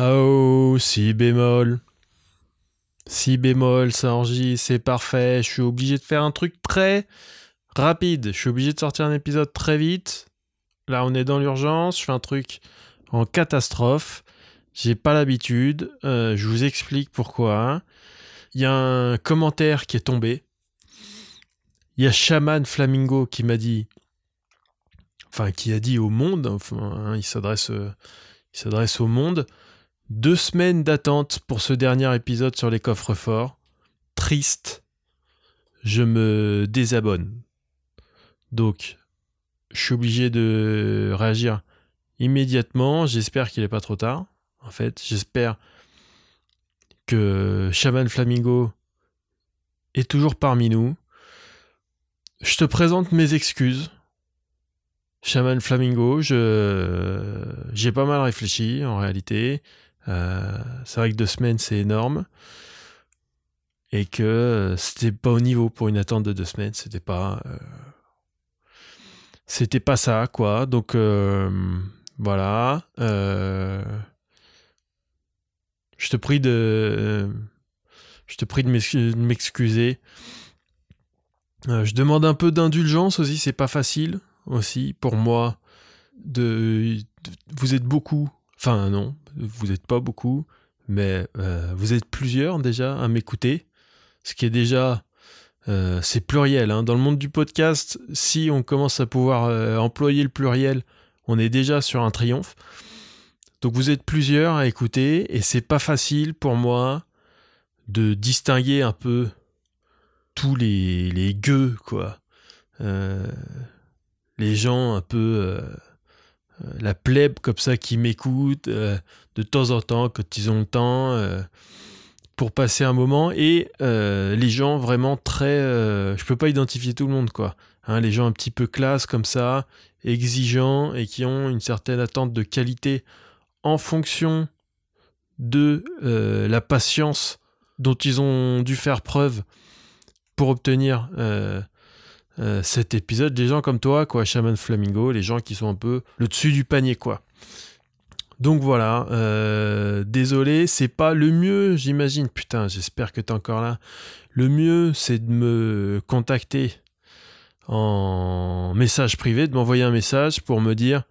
Oh, si bémol. Si bémol, ça enregistre, c'est parfait. Je suis obligé de faire un truc très rapide. Je suis obligé de sortir un épisode très vite. Là, on est dans l'urgence. Je fais un truc en catastrophe. J'ai pas l'habitude. Euh, je vous explique pourquoi. Il y a un commentaire qui est tombé. Il y a Shaman Flamingo qui m'a dit, enfin qui a dit au monde, enfin, hein, s'adresse, il s'adresse au monde. Deux semaines d'attente pour ce dernier épisode sur les coffres forts. Triste. Je me désabonne. Donc, je suis obligé de réagir immédiatement. J'espère qu'il n'est pas trop tard. En fait, j'espère que Shaman Flamingo est toujours parmi nous. Je te présente mes excuses. Shaman Flamingo, je j'ai pas mal réfléchi en réalité. Euh, c'est vrai que deux semaines c'est énorme et que c'était pas au niveau pour une attente de deux semaines. C'était pas euh, c'était pas ça quoi. Donc euh, voilà. je te prie de je te prie de m'excuser. je demande un peu d'indulgence aussi, c'est pas facile aussi pour moi de, vous êtes beaucoup enfin non vous n'êtes pas beaucoup mais euh, vous êtes plusieurs déjà à m'écouter. Ce qui est déjà euh, c'est pluriel hein. dans le monde du podcast si on commence à pouvoir euh, employer le pluriel on est déjà sur un triomphe. Donc vous êtes plusieurs à écouter et c'est pas facile pour moi de distinguer un peu tous les, gueux quoi. Les gens un peu la plèbe comme ça qui m'écoutent euh, de temps en temps quand ils ont le temps pour passer un moment. Et les gens vraiment très je peux pas identifier tout le monde quoi. Hein, les gens un petit peu classe comme ça exigeants et qui ont une certaine attente de qualité en fonction de la patience dont ils ont dû faire preuve pour obtenir euh, cet épisode, des gens comme toi, quoi, Shaman Flamingo, les gens qui sont un peu le dessus du panier, quoi. Donc voilà, euh, désolé, c'est pas le mieux, j'imagine. Putain, j'espère que t'es encore là. Le mieux, c'est de me contacter en message privé, de m'envoyer un message pour me dire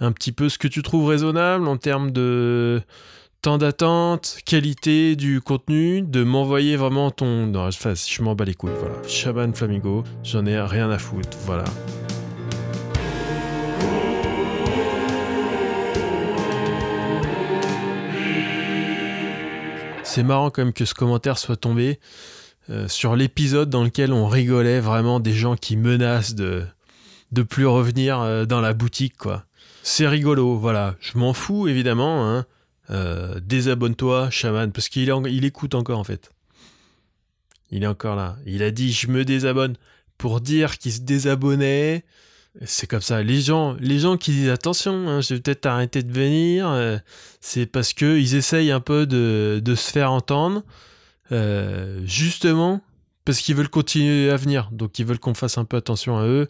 un petit peu ce que tu trouves raisonnable en termes de temps d'attente, qualité du contenu, de m'envoyer vraiment ton. Non, je, je m'en bats les couilles, voilà. Shaban Flamingo, j'en ai rien à foutre, voilà. C'est marrant quand même que ce commentaire soit tombé euh, sur l'épisode dans lequel on rigolait vraiment des gens qui menacent de de plus revenir euh, dans la boutique, quoi. C'est rigolo, voilà. Je m'en fous évidemment, hein. Euh, désabonne-toi, chaman, parce qu'il il écoute encore en fait. Il est encore là. Il a dit je me désabonne pour dire qu'il se désabonnait. C'est comme ça. Les gens, les gens qui disent attention, hein, je vais peut-être arrêter de venir, euh, c'est parce que ils essayent un peu de, se faire entendre, euh, justement parce qu'ils veulent continuer à venir. Donc ils veulent qu'on fasse un peu attention à eux.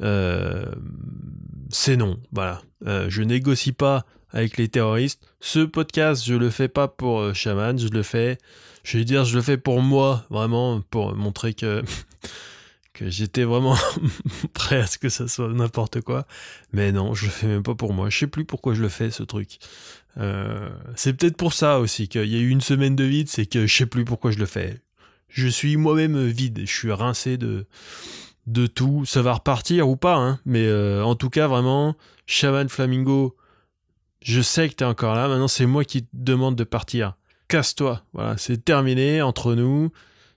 C'est non. Voilà. je négocie pas avec les terroristes. Ce podcast, je le fais pas pour euh, Shaman, je le fais, je vais dire, je le fais pour moi, vraiment, pour montrer que, que j'étais vraiment prêt à ce que ça soit n'importe quoi. Mais non, je le fais même pas pour moi. Je sais plus pourquoi je le fais, ce truc. Euh, c'est peut-être pour ça aussi qu'il y a eu une semaine de vide, c'est que je sais plus pourquoi je le fais. Je suis moi-même vide, je suis rincé de, de tout. Ça va repartir ou pas, hein. mais euh, en tout cas, vraiment, Shaman Flamingo, je sais que tu es encore là, maintenant c'est moi qui te demande de partir. Casse-toi, voilà, c'est terminé entre nous.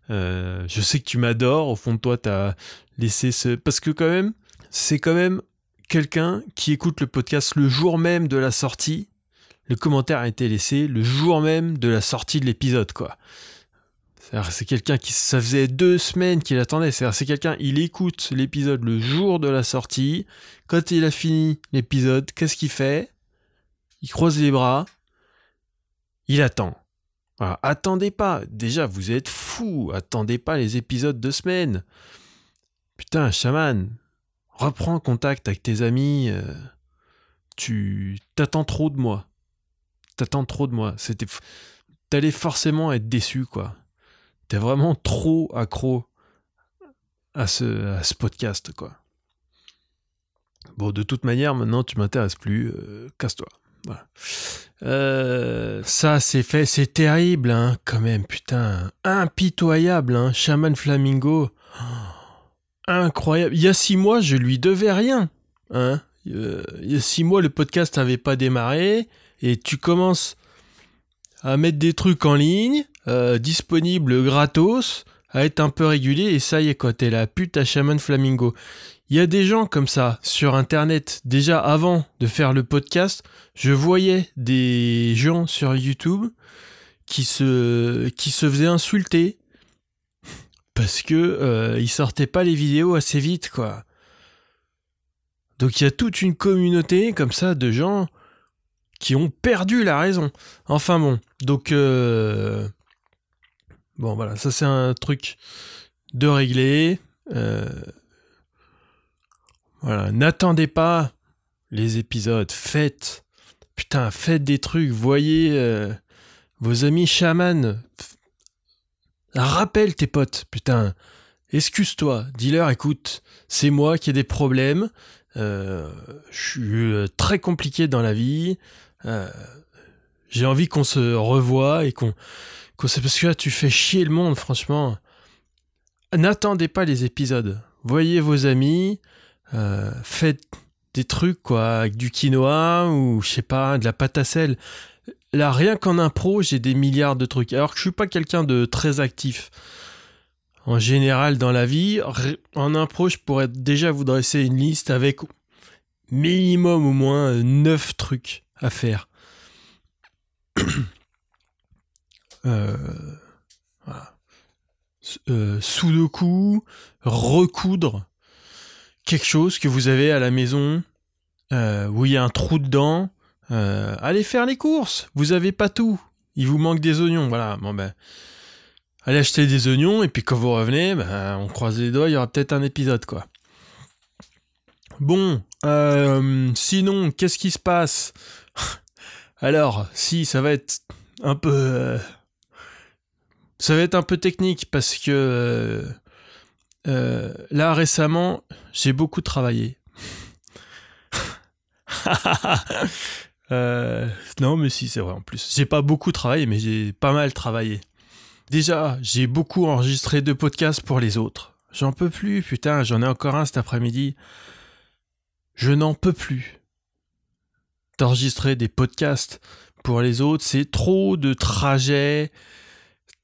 Euh, je sais que tu m'adores, au fond de toi, tu as laissé ce... Parce que quand même, c'est quand même quelqu'un qui écoute le podcast le jour même de la sortie. Le commentaire a été laissé le jour même de la sortie de l'épisode, quoi. C'est quelqu'un qui, ça faisait deux semaines qu'il attendait. C'est quelqu'un, il écoute l'épisode le jour de la sortie. Quand il a fini l'épisode, qu'est-ce qu'il fait? Il croise les bras, il attend. Attendez pas, déjà vous êtes fous, attendez pas les épisodes de semaine. Putain, chaman, reprends contact avec tes amis, euh, tu t'attends trop de moi. t'attends trop de moi. C'était, t'allais forcément être déçu, quoi. T'es vraiment trop accro à ce, podcast, quoi. Bon, de toute manière, maintenant, tu m'intéresses plus. euh, Casse-toi. Voilà. Euh, ça, c'est fait. C'est terrible, hein, quand même. Putain. Impitoyable, hein. Shaman Flamingo. Oh, incroyable. Il y a six mois, je lui devais rien. Hein. Euh, il y a six mois, le podcast n'avait pas démarré. Et tu commences à mettre des trucs en ligne, euh, disponibles gratos, à être un peu régulier. Et ça y est, quoi. T'es la pute à Shaman Flamingo. Il y a des gens comme ça sur Internet. Déjà avant de faire le podcast, je voyais des gens sur YouTube qui se, qui se faisaient insulter parce que euh, ils sortaient pas les vidéos assez vite, quoi. Donc il y a toute une communauté comme ça de gens qui ont perdu la raison. Enfin bon, donc euh, bon voilà, ça c'est un truc de régler. Euh, voilà, n'attendez pas les épisodes, faites, putain, faites des trucs, voyez euh, vos amis chamans, rappelle tes potes, putain, excuse-toi, dis-leur, écoute, c'est moi qui ai des problèmes, euh, je suis très compliqué dans la vie, j'ai envie qu'on se revoie et qu'on, se... parce que là tu fais chier le monde, franchement. N'attendez pas les épisodes, voyez vos amis. Euh, faites des trucs quoi avec du quinoa ou je sais pas de la pâte à sel là rien qu'en impro j'ai des milliards de trucs alors que je suis pas quelqu'un de très actif en général dans la vie en impro je pourrais déjà vous dresser une liste avec minimum au moins 9 trucs à faire voilà. Euh, sudoku recoudre quelque chose que vous avez à la maison euh, où il y a un trou dedans, euh, allez faire les courses. Vous avez pas tout. Il vous manque des oignons. Voilà. Bon ben, allez acheter des oignons et puis quand vous revenez, ben, on croise les doigts. Il y aura peut-être un épisode quoi. Bon, euh, sinon, qu'est-ce qui se passe? Alors, si ça va être un peu, euh, ça va être un peu technique parce que euh, euh, là récemment, j'ai beaucoup travaillé. Euh, non, mais si, c'est vrai en plus. J'ai pas beaucoup travaillé, mais j'ai pas mal travaillé. Déjà, j'ai beaucoup enregistré de podcasts pour les autres. J'en peux plus, putain, j'en ai encore un cet après-midi. Je n'en peux plus. D'enregistrer des podcasts pour les autres, c'est trop de trajets,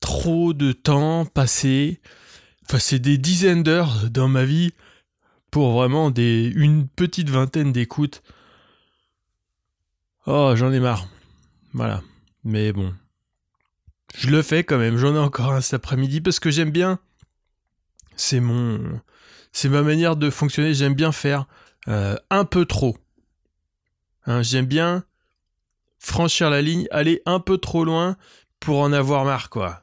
trop de temps passé. Enfin, c'est des dizaines d'heures dans ma vie pour vraiment des, une petite vingtaine d'écoutes. Oh, j'en ai marre. Voilà. Mais bon. Je le fais quand même. J'en ai encore un cet après-midi parce que j'aime bien. C'est mon. C'est ma manière de fonctionner. J'aime bien faire euh, un peu trop. Hein, j'aime bien franchir la ligne, aller un peu trop loin pour en avoir marre, quoi.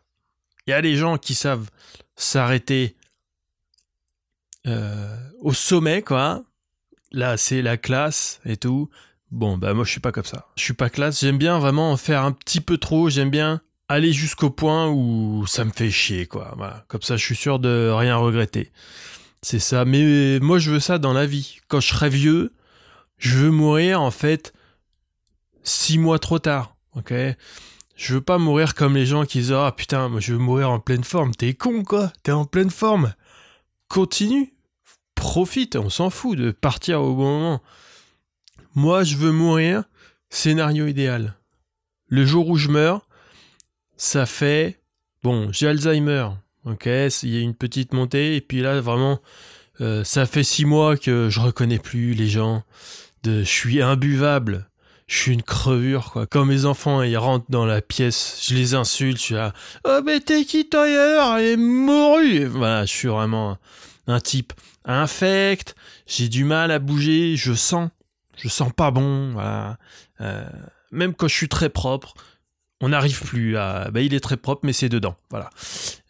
Il y a des gens qui savent s'arrêter euh, au sommet, quoi. Là, c'est la classe et tout. Bon, bah moi, je suis pas comme ça. Je suis pas classe. J'aime bien vraiment en faire un petit peu trop. J'aime bien aller jusqu'au point où ça me fait chier, quoi. Comme ça, je suis sûr de rien regretter. C'est ça. Mais moi, je veux ça dans la vie. Quand je serai vieux, je veux mourir, en fait, six mois trop tard. Ok? Je veux pas mourir comme les gens qui disent Ah putain, moi, je veux mourir en pleine forme. T'es con, quoi. T'es en pleine forme. Continue. Profite. On s'en fout de partir au bon moment. Moi, je veux mourir. Scénario idéal. Le jour où je meurs, ça fait. Bon, j'ai Alzheimer. Ok, il y a une petite montée. Et puis là, vraiment, euh, ça fait six mois que je reconnais plus les gens. De, je suis imbuvable. Je suis une crevure, quoi. Quand mes enfants, ils rentrent dans la pièce, je les insulte, je suis là. Oh, mais t'es qui tailleur Elle est morue Voilà, je suis vraiment un, un type infect. J'ai du mal à bouger. Je sens. Je sens pas bon. Voilà. Euh, même quand je suis très propre, on n'arrive plus à. Bah, il est très propre, mais c'est dedans. Voilà.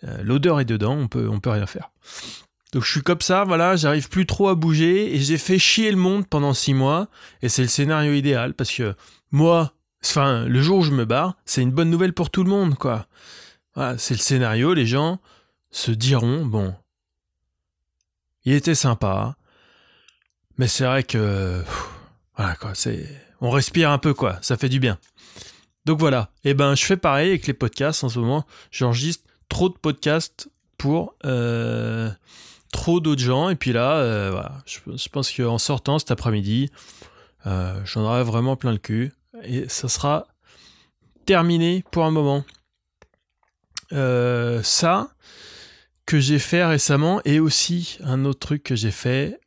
Euh, L'odeur est dedans, on peut, on peut rien faire. Donc je suis comme ça, voilà, j'arrive plus trop à bouger et j'ai fait chier le monde pendant six mois et c'est le scénario idéal parce que moi, Enfin, le jour où je me barre, c'est une bonne nouvelle pour tout le monde, quoi. Voilà, c'est le scénario, les gens se diront, bon, il était sympa, mais c'est vrai que, voilà, quoi, c'est, on respire un peu, quoi, ça fait du bien. Donc voilà, et eh ben je fais pareil avec les podcasts en ce moment, j'enregistre trop de podcasts pour euh, trop d'autres gens, et puis là, euh, je, pense qu'en sortant cet après-midi, euh, j'en aurai vraiment plein le cul. Et ça sera terminé pour un moment. Euh, ça que j'ai fait récemment et aussi un autre truc que j'ai fait.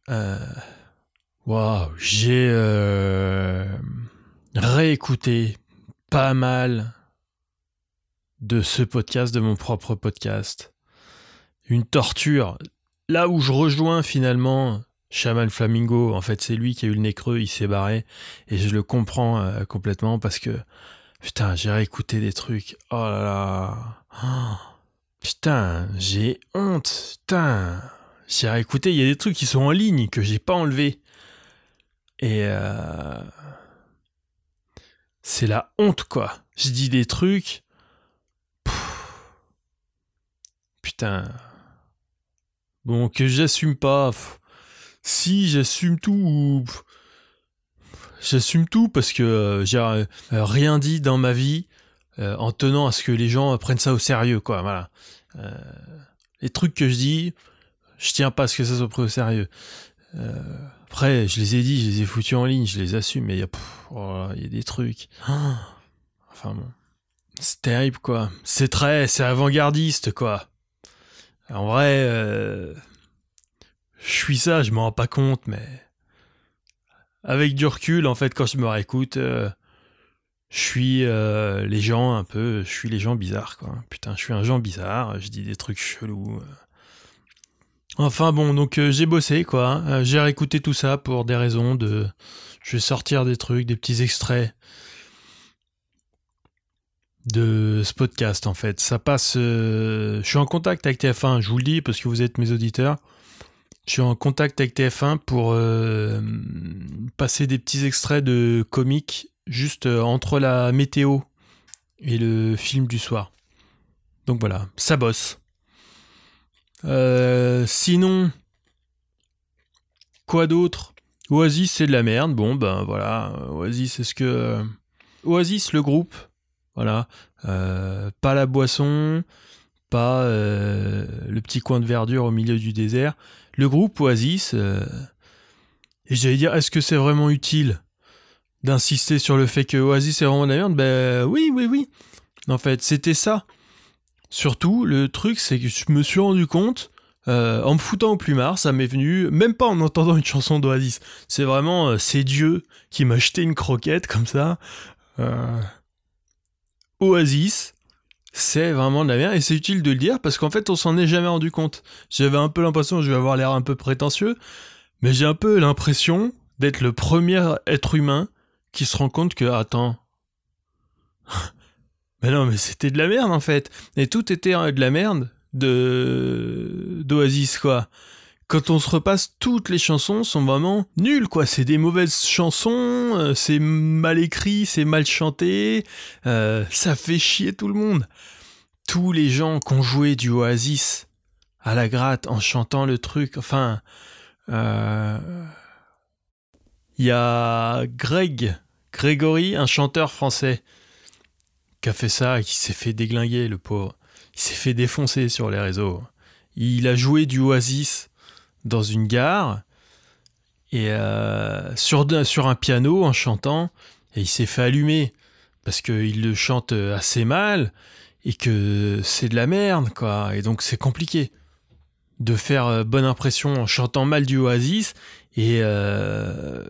Waouh, j'ai réécouté pas mal de ce podcast, de mon propre podcast. Une torture. Là où je rejoins finalement Shaman Flamingo, en fait, c'est lui qui a eu le nez creux, il s'est barré. Et je le comprends euh, complètement parce que, putain, j'ai réécouté des trucs. Oh là là. Putain, j'ai honte. Putain. J'ai réécouté, il y a des trucs qui sont en ligne que j'ai pas enlevés. Et euh, c'est la honte, quoi. Je dis des trucs. Putain. Que j'assume pas si j'assume tout j'assume tout parce que euh, j'ai euh, rien dit dans ma vie euh, en tenant à ce que les gens prennent ça au sérieux quoi voilà. Les trucs que je dis je tiens pas à ce que ça soit pris au sérieux. Après je les ai dit je les ai foutus en ligne je les assume mais il y a oh y a des trucs. Enfin bon. C'est terrible quoi. C'est très c'est avant-gardiste quoi en vrai je suis ça, je m'en rends pas compte, mais avec du recul, en fait, quand je me réécoute, euh, je suis euh, les gens un peu, je suis les gens bizarres, quoi. Putain, je suis un gens bizarre, je dis des trucs chelous. Euh. Enfin bon, donc j'ai bossé, quoi. Hein. j'ai réécouté tout ça pour des raisons de. Je vais sortir des trucs, des petits extraits de ce podcast, en fait. Ça passe. je suis en contact avec TF1, je vous le dis parce que vous êtes mes auditeurs. Je suis en contact avec TF1 pour euh, passer des petits extraits de comics juste euh, entre la météo et le film du soir. Donc voilà, ça bosse. Euh, sinon, quoi d'autre? Oasis, c'est de la merde. Bon, ben voilà, Oasis, c'est ce que. Oasis, le groupe, voilà. pas la boisson, pas le petit coin de verdure au milieu du désert le groupe Oasis, euh, et j'allais dire, est-ce que c'est vraiment utile d'insister sur le fait que Oasis est vraiment de la Ben oui, oui, oui. En fait, c'était ça. Surtout, le truc, c'est que je me suis rendu compte, euh, en me foutant au plumard, ça m'est venu, même pas en entendant une chanson d'Oasis. C'est vraiment, euh, c'est Dieu qui m'a jeté une croquette comme ça. Oasis, c'est vraiment de la merde et c'est utile de le dire parce qu'en fait on s'en est jamais rendu compte. J'avais un peu l'impression, je vais avoir l'air un peu prétentieux, mais j'ai un peu l'impression d'être le premier être humain qui se rend compte que attends, mais non mais c'était de la merde en fait. Et tout était de la merde de d'Oasis quoi quand on se repasse, toutes les chansons sont vraiment nulles, quoi. C'est des mauvaises chansons, euh, c'est mal écrit, c'est mal chanté, euh, ça fait chier tout le monde. Tous les gens qui ont joué du Oasis à la gratte en chantant le truc, enfin... Euh, il y a Greg, Grégory, un chanteur français, qui a fait ça et qui s'est fait déglinguer, le pauvre. Il s'est fait défoncer sur les réseaux. Il a joué du Oasis dans une gare et euh, sur, un piano en chantant et il s'est fait allumer parce qu'il le chante assez mal et que c'est de la merde quoi. Et donc c'est compliqué de faire euh, bonne impression en chantant mal du Oasis et euh,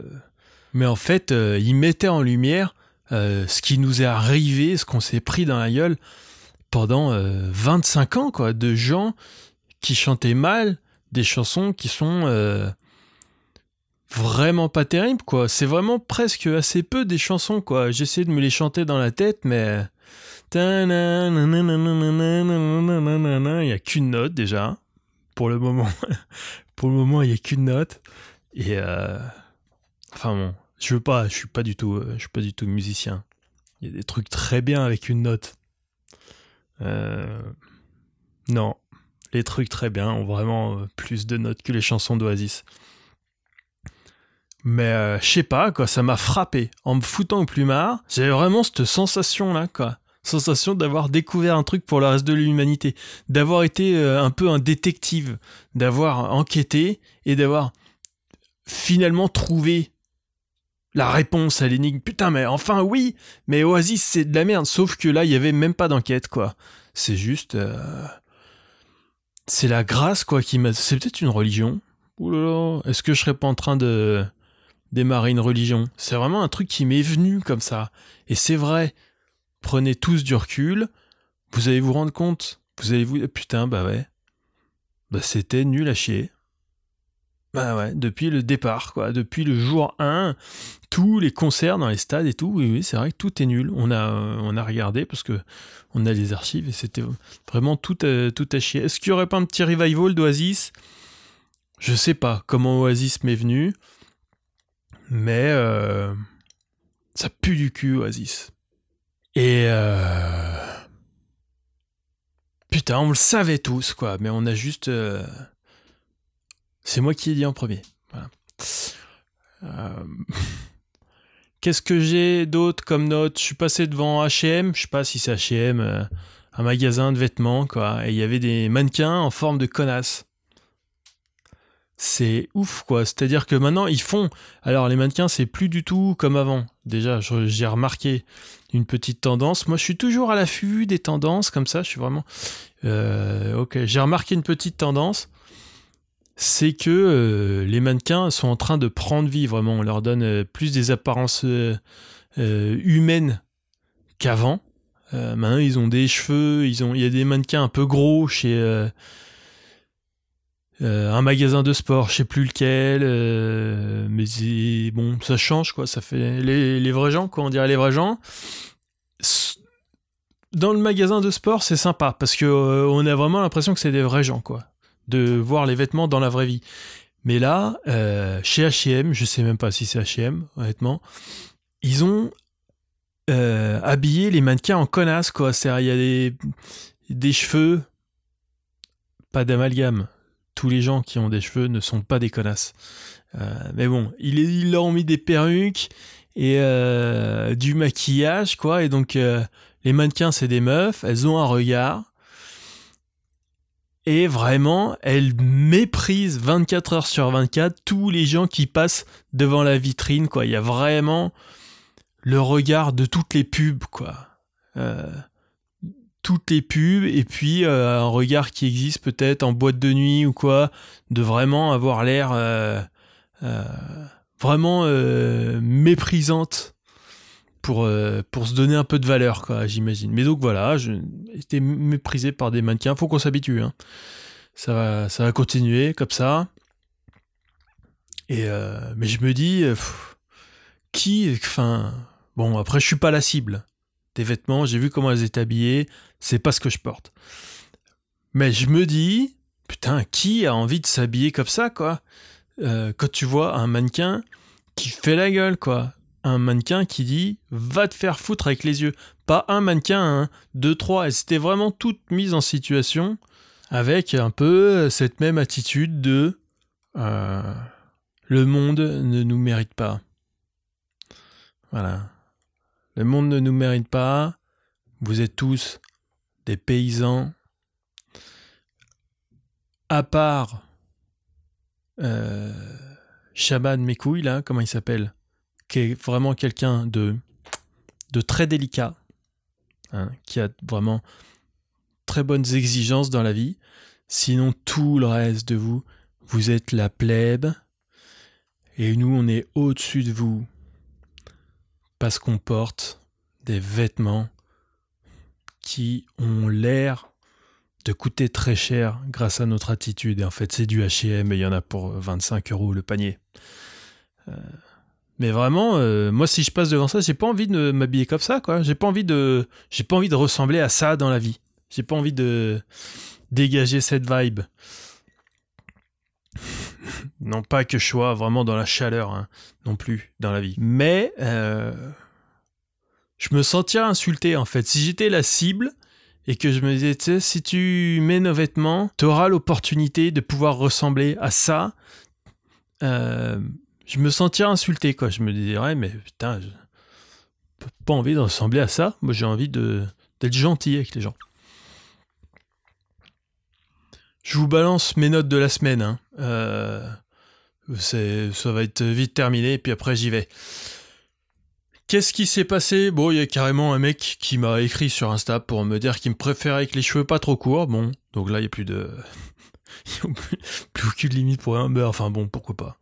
mais en fait il mettait en lumière ce qui nous est arrivé ce qu'on s'est pris dans la gueule pendant 25 ans quoi de gens qui chantaient mal des chansons qui sont euh, vraiment pas terribles, quoi. C'est vraiment presque assez peu des chansons, quoi. J'essaie de me les chanter dans la tête, mais. Il n'y a qu'une note déjà. Pour le moment. pour le moment, il n'y a qu'une note. Et. Enfin bon. Je veux pas, je suis pas du tout, je suis pas du tout musicien. Il y a des trucs très bien avec une note. Non, les trucs très bien ont vraiment euh, plus de notes que les chansons d'Oasis. Mais euh, je sais pas, quoi, ça m'a frappé. En me foutant au plumard, j'avais vraiment cette sensation-là, quoi. Sensation d'avoir découvert un truc pour le reste de l'humanité. D'avoir été un peu un détective. D'avoir enquêté et d'avoir finalement trouvé la réponse à l'énigme. Putain, mais enfin oui, mais Oasis c'est de la merde. Sauf que là, il y avait même pas d'enquête, quoi. C'est juste, euh, c'est la grâce, quoi, qui m'a. C'est peut-être une religion. Ouh là est-ce que je serais pas en train de démarrer une religion? C'est vraiment un truc qui m'est venu comme ça. Et c'est vrai. Prenez tous du recul. Vous allez vous rendre compte. Vous allez vous. Putain, bah ouais. Bah c'était nul à chier. Bah ouais, depuis le départ, quoi. Depuis le jour 1, tous les concerts dans les stades et tout, oui, oui, c'est vrai que tout est nul. On a, euh, on a regardé parce que on a les archives et c'était vraiment tout, à, tout à chier. Est-ce qu'il n'y aurait pas un petit revival d'Oasis? Je sais pas comment Oasis m'est venu, mais euh, ça pue du cul, Oasis. Et euh, putain, on le savait tous, quoi, mais on a juste. C'est moi qui ai dit en premier. Euh, qu'est-ce que j'ai d'autre comme note? Je suis passé devant H&M, je sais pas si c'est H&M, un magasin de vêtements, quoi. Et il y avait des mannequins en forme de connasse. C'est ouf, quoi. C'est-à-dire que maintenant, ils font... Alors, les mannequins, c'est plus du tout comme avant. Déjà, j'ai remarqué une petite tendance. Moi, je suis toujours à l'affût des tendances, comme ça. Je suis vraiment... Euh, ok, j'ai remarqué une petite tendance c'est que euh, les mannequins sont en train de prendre vie, vraiment. On leur donne euh, plus des apparences euh, humaines qu'avant. maintenant, ils ont des cheveux, ils ont, il y a des mannequins un peu gros chez un magasin de sport, je sais plus lequel, mais bon, ça change quoi. Ça fait les, les vrais gens, quoi. On dirait les vrais gens dans le magasin de sport, c'est sympa parce que on a vraiment l'impression que c'est des vrais gens, quoi de voir les vêtements dans la vraie vie. Mais là, euh, chez H&M, je sais même pas si c'est H&M, honnêtement, ils ont euh, habillé les mannequins en connasse, quoi. C'est il y a des, cheveux, pas d'amalgame. Tous les gens qui ont des cheveux ne sont pas des connasses. Euh, mais bon, ils, ils leur ont mis des perruques et du maquillage, quoi. Et donc, les mannequins, c'est des meufs, elles ont un regard et vraiment, elle méprise 24 heures sur 24 tous les gens qui passent devant la vitrine, quoi. Il y a vraiment le regard de toutes les pubs, quoi. Euh, toutes les pubs, et puis euh, un regard qui existe peut-être en boîte de nuit ou quoi, de vraiment avoir l'air euh, vraiment méprisante pour, euh, pour se donner un peu de valeur, quoi, j'imagine. Mais donc voilà, été méprisé par des mannequins. Faut qu'on s'habitue. Hein. Ça, va, ça va continuer comme ça. Et euh, mais je me dis, euh, qui, enfin, bon, après je suis pas la cible des vêtements. J'ai vu comment elles étaient habillées. C'est pas ce que je porte. Mais je me dis, putain, qui a envie de s'habiller comme ça, quoi? Quand tu vois un mannequin qui fait la gueule, quoi un mannequin qui dit va te faire foutre avec les yeux. Pas un mannequin, un, deux, trois. Elles étaient vraiment toutes mises en situation avec un peu cette même attitude de euh, le monde ne nous mérite pas. Voilà. Le monde ne nous mérite pas. Vous êtes tous des paysans. À part euh, Mekouille, là, comment il s'appelle? Qui est vraiment quelqu'un de, très délicat, hein, qui a vraiment très bonnes exigences dans la vie. Sinon, tout le reste de vous, vous êtes la plèbe, et nous, on est au-dessus de vous, parce qu'on porte des vêtements qui ont l'air de coûter très cher grâce à notre attitude. Et en fait, c'est du H&M et il y en a pour 25 euros le panier. Euh, mais vraiment, euh, moi, si je passe devant ça, j'ai pas envie de m'habiller comme ça, quoi. J'ai pas envie de, j'ai pas envie de ressembler à ça dans la vie. J'ai pas envie de dégager cette vibe. non pas que je sois vraiment dans la chaleur, hein, non plus dans la vie. Mais euh, je me sentirais insulté en fait. Si j'étais la cible et que je me disais, tu sais, si tu mets nos vêtements, tu auras l'opportunité de pouvoir ressembler à ça. Euh, je me sentirais insulté, quoi. Je me dirais, mais putain, j'ai pas envie de ressembler à ça. Moi, j'ai envie d'être gentil avec les gens. Je vous balance mes notes de la semaine. Hein. Euh, ça va être vite terminé, puis après j'y vais. Qu'est-ce qui s'est passé? Bon, il y a carrément un mec qui m'a écrit sur Insta pour me dire qu'il me préférait avec les cheveux pas trop courts. Bon, donc là, il n'y a plus de. plus, aucune limite pour un beurre. Enfin bon, pourquoi pas.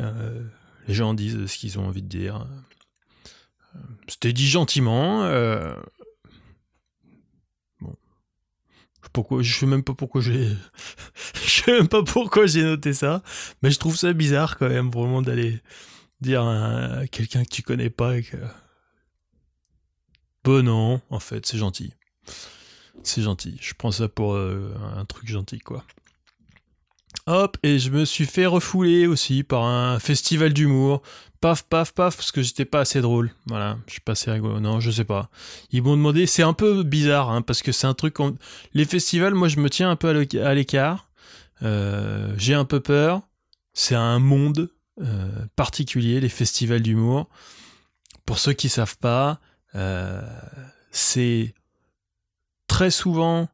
Euh, les gens disent ce qu'ils ont envie de dire. Euh, c'était dit gentiment. Euh, bon. Pourquoi, je sais même pas pourquoi j'ai. je sais même pas pourquoi j'ai noté ça. Mais je trouve ça bizarre quand même, vraiment, d'aller dire à quelqu'un que tu connais pas que. Bon, non, en fait, c'est gentil. C'est gentil. Je prends ça pour un truc gentil, quoi. Hop, et je me suis fait refouler aussi par un festival d'humour. Paf, paf, paf, parce que j'étais pas assez drôle. Voilà, je suis pas assez rigolo. Non, je sais pas. Ils m'ont demandé, c'est un peu bizarre, hein, parce que c'est un truc. Les festivals, moi, je me tiens un peu à l'écart. Euh, j'ai un peu peur. C'est un monde euh, particulier, les festivals d'humour. Pour ceux qui savent pas, euh, c'est très souvent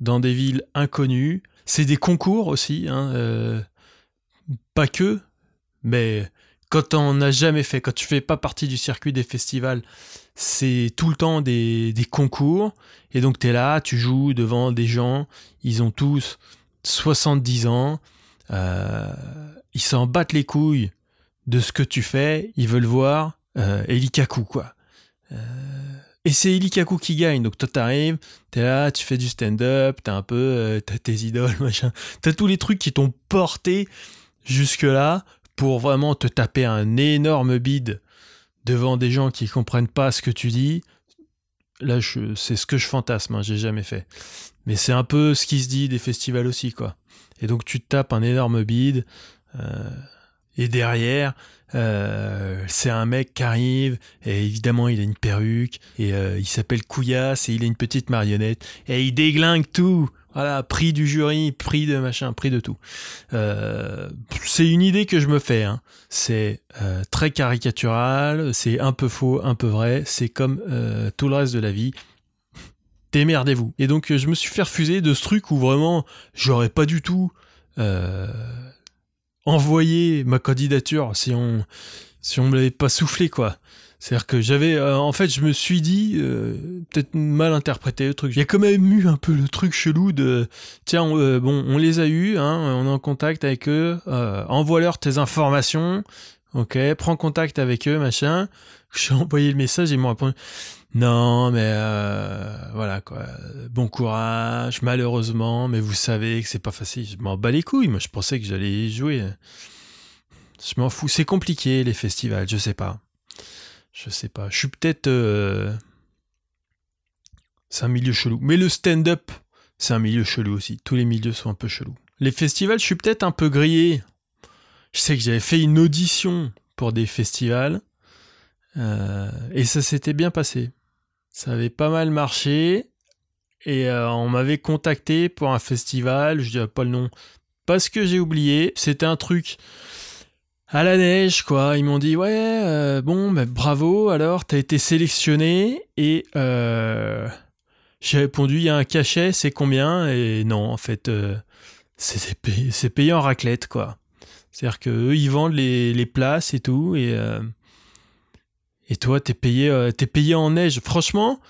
dans des villes inconnues c'est des concours aussi, hein, euh, pas que, mais quand on n'a jamais fait, quand tu fais pas partie du circuit des festivals, c'est tout le temps des, concours. Et donc tu es là, tu joues devant des gens, ils ont tous 70 ans, euh, ils s'en battent les couilles de ce que tu fais, ils veulent voir euh, Elikaku, quoi. Euh, et c'est Elikaku qui gagne. Donc toi, t'arrives, t'es là, tu fais du stand-up, t'as un peu, euh, t'as tes idoles, machin. T'as tous les trucs qui t'ont porté jusque-là pour vraiment te taper un énorme bide devant des gens qui comprennent pas ce que tu dis. Là, c'est ce que je fantasme, hein, j'ai jamais fait. Mais c'est un peu ce qui se dit des festivals aussi, quoi. Et donc tu te tapes un énorme bide. Euh, et derrière, euh, c'est un mec qui arrive, et évidemment il a une perruque, et euh, il s'appelle Couillasse, et il a une petite marionnette, et il déglingue tout. Voilà, prix du jury, prix de machin, prix de tout. Euh, c'est une idée que je me fais. Hein. C'est très caricatural, c'est un peu faux, un peu vrai. C'est comme tout le reste de la vie. Démerdez-vous. Et donc je me suis fait refuser de ce truc où vraiment j'aurais pas du tout envoyer ma candidature si on si on me l'avait pas soufflé quoi. C'est-à-dire que j'avais, euh, en fait, je me suis dit, euh, peut-être mal interprété le truc. Il y a quand même eu un peu le truc chelou de, tiens, euh, bon, on les a eus, hein, on est en contact avec eux, envoie-leur tes informations, ok, prends contact avec eux, machin. J'ai envoyé le message ils m'ont répondu, non, mais euh, voilà quoi. Bon courage, malheureusement, mais vous savez que c'est pas facile. Je m'en bats les couilles. Moi, je pensais que j'allais jouer. Je m'en fous. C'est compliqué les festivals. Je sais pas. Je sais pas. Je suis peut-être. Euh, c'est un milieu chelou. Mais le stand-up, c'est un milieu chelou aussi. Tous les milieux sont un peu chelous. Les festivals, je suis peut-être un peu grillé. Je sais que j'avais fait une audition pour des festivals. Euh, et ça s'était bien passé. Ça avait pas mal marché. Et euh, on m'avait contacté pour un festival, je dirais pas le nom, parce que j'ai oublié. C'était un truc à la neige, quoi. Ils m'ont dit, ouais, euh, bon, bah, bravo, alors, t'as été sélectionné. Et euh, j'ai répondu, il y a un cachet, c'est combien? Et non, en fait, c'est payé, en raclette, quoi. C'est-à-dire qu'eux, ils vendent les, les, places et tout. Et et toi, t'es payé, euh, t'es payé en neige. Franchement,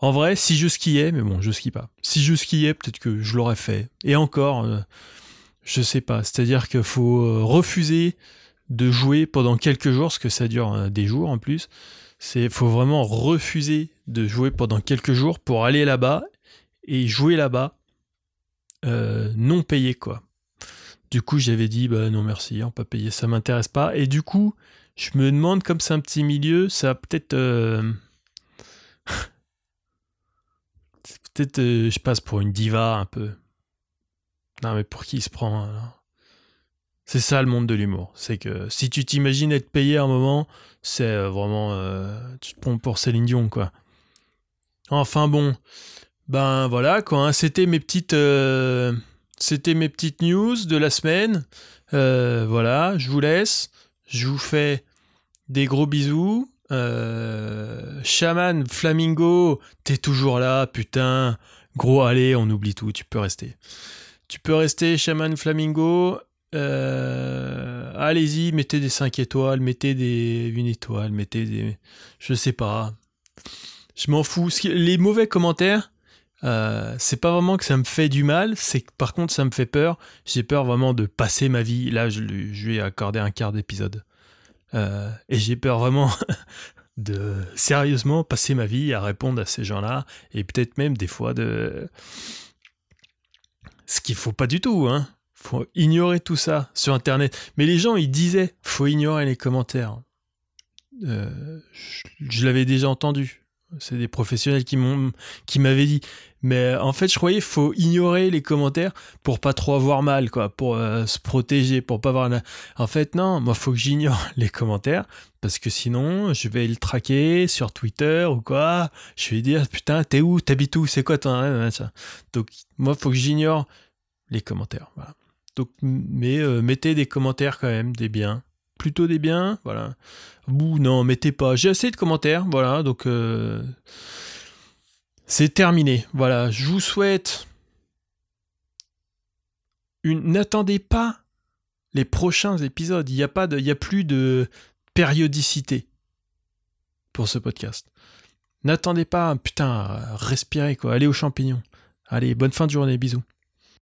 en vrai, si je skiais, mais bon, je skie pas. Si je skiais, peut-être que je l'aurais fait. Et encore, euh, je sais pas. C'est-à-dire qu'il faut euh, refuser de jouer pendant quelques jours, parce que ça dure des jours en plus. C'est, faut vraiment refuser de jouer pendant quelques jours pour aller là-bas et jouer là-bas non payé quoi. Du coup, j'avais dit bah non merci, on pas payé, ça m'intéresse pas. Et du coup, je me demande, comme c'est un petit milieu, ça peut-être. Euh, peut-être euh, je passe pour une diva un peu. Non, mais pour qui il se prend C'est ça le monde de l'humour. C'est que si tu t'imagines être payé à un moment, c'est euh, vraiment. Tu te prends pour Céline Dion, quoi. Enfin bon. Ben voilà, quoi. Hein. C'était mes petites. C'était mes petites news de la semaine. voilà, je vous laisse. Je vous fais des gros bisous. Shaman, Flamingo, t'es toujours là, putain. Gros, allez, on oublie tout, tu peux rester. Tu peux rester, Shaman Flamingo. Euh, allez-y, mettez des 5 étoiles, mettez des 1 étoile, mettez des. Je sais pas. Je m'en fous. Les mauvais commentaires, euh, c'est pas vraiment que ça me fait du mal, c'est que par contre ça me fait peur. J'ai peur vraiment de passer ma vie. Là, je, lui ai accordé un quart d'épisode. Euh, et j'ai peur vraiment de sérieusement passer ma vie à répondre à ces gens-là. Et peut-être même des fois de. Ce qu'il faut pas du tout, hein faut ignorer tout ça sur Internet. Mais les gens, ils disaient, faut ignorer les commentaires. Euh, je, l'avais déjà entendu. C'est des professionnels qui m'ont, qui m'avaient dit. Mais en fait, je croyais faut ignorer les commentaires pour pas trop avoir mal, quoi, pour euh, se protéger, pour pas avoir. En fait, non, moi, faut que j'ignore les commentaires parce que sinon, je vais le traquer sur Twitter ou quoi. Je vais dire, putain, t'es où, t'habites où, c'est quoi ton. Donc, moi, faut que j'ignore les commentaires. Donc, mais euh, mettez des commentaires quand même, des biens. Plutôt des biens, voilà. Ou non, mettez pas. J'ai assez de commentaires, voilà. Donc, euh, c'est terminé. Voilà, je vous souhaite une. N'attendez pas les prochains épisodes. Il n'y a y a plus de périodicité pour ce podcast. N'attendez pas, putain, respirez quoi. Allez aux champignons. Allez, bonne fin de journée, bisous.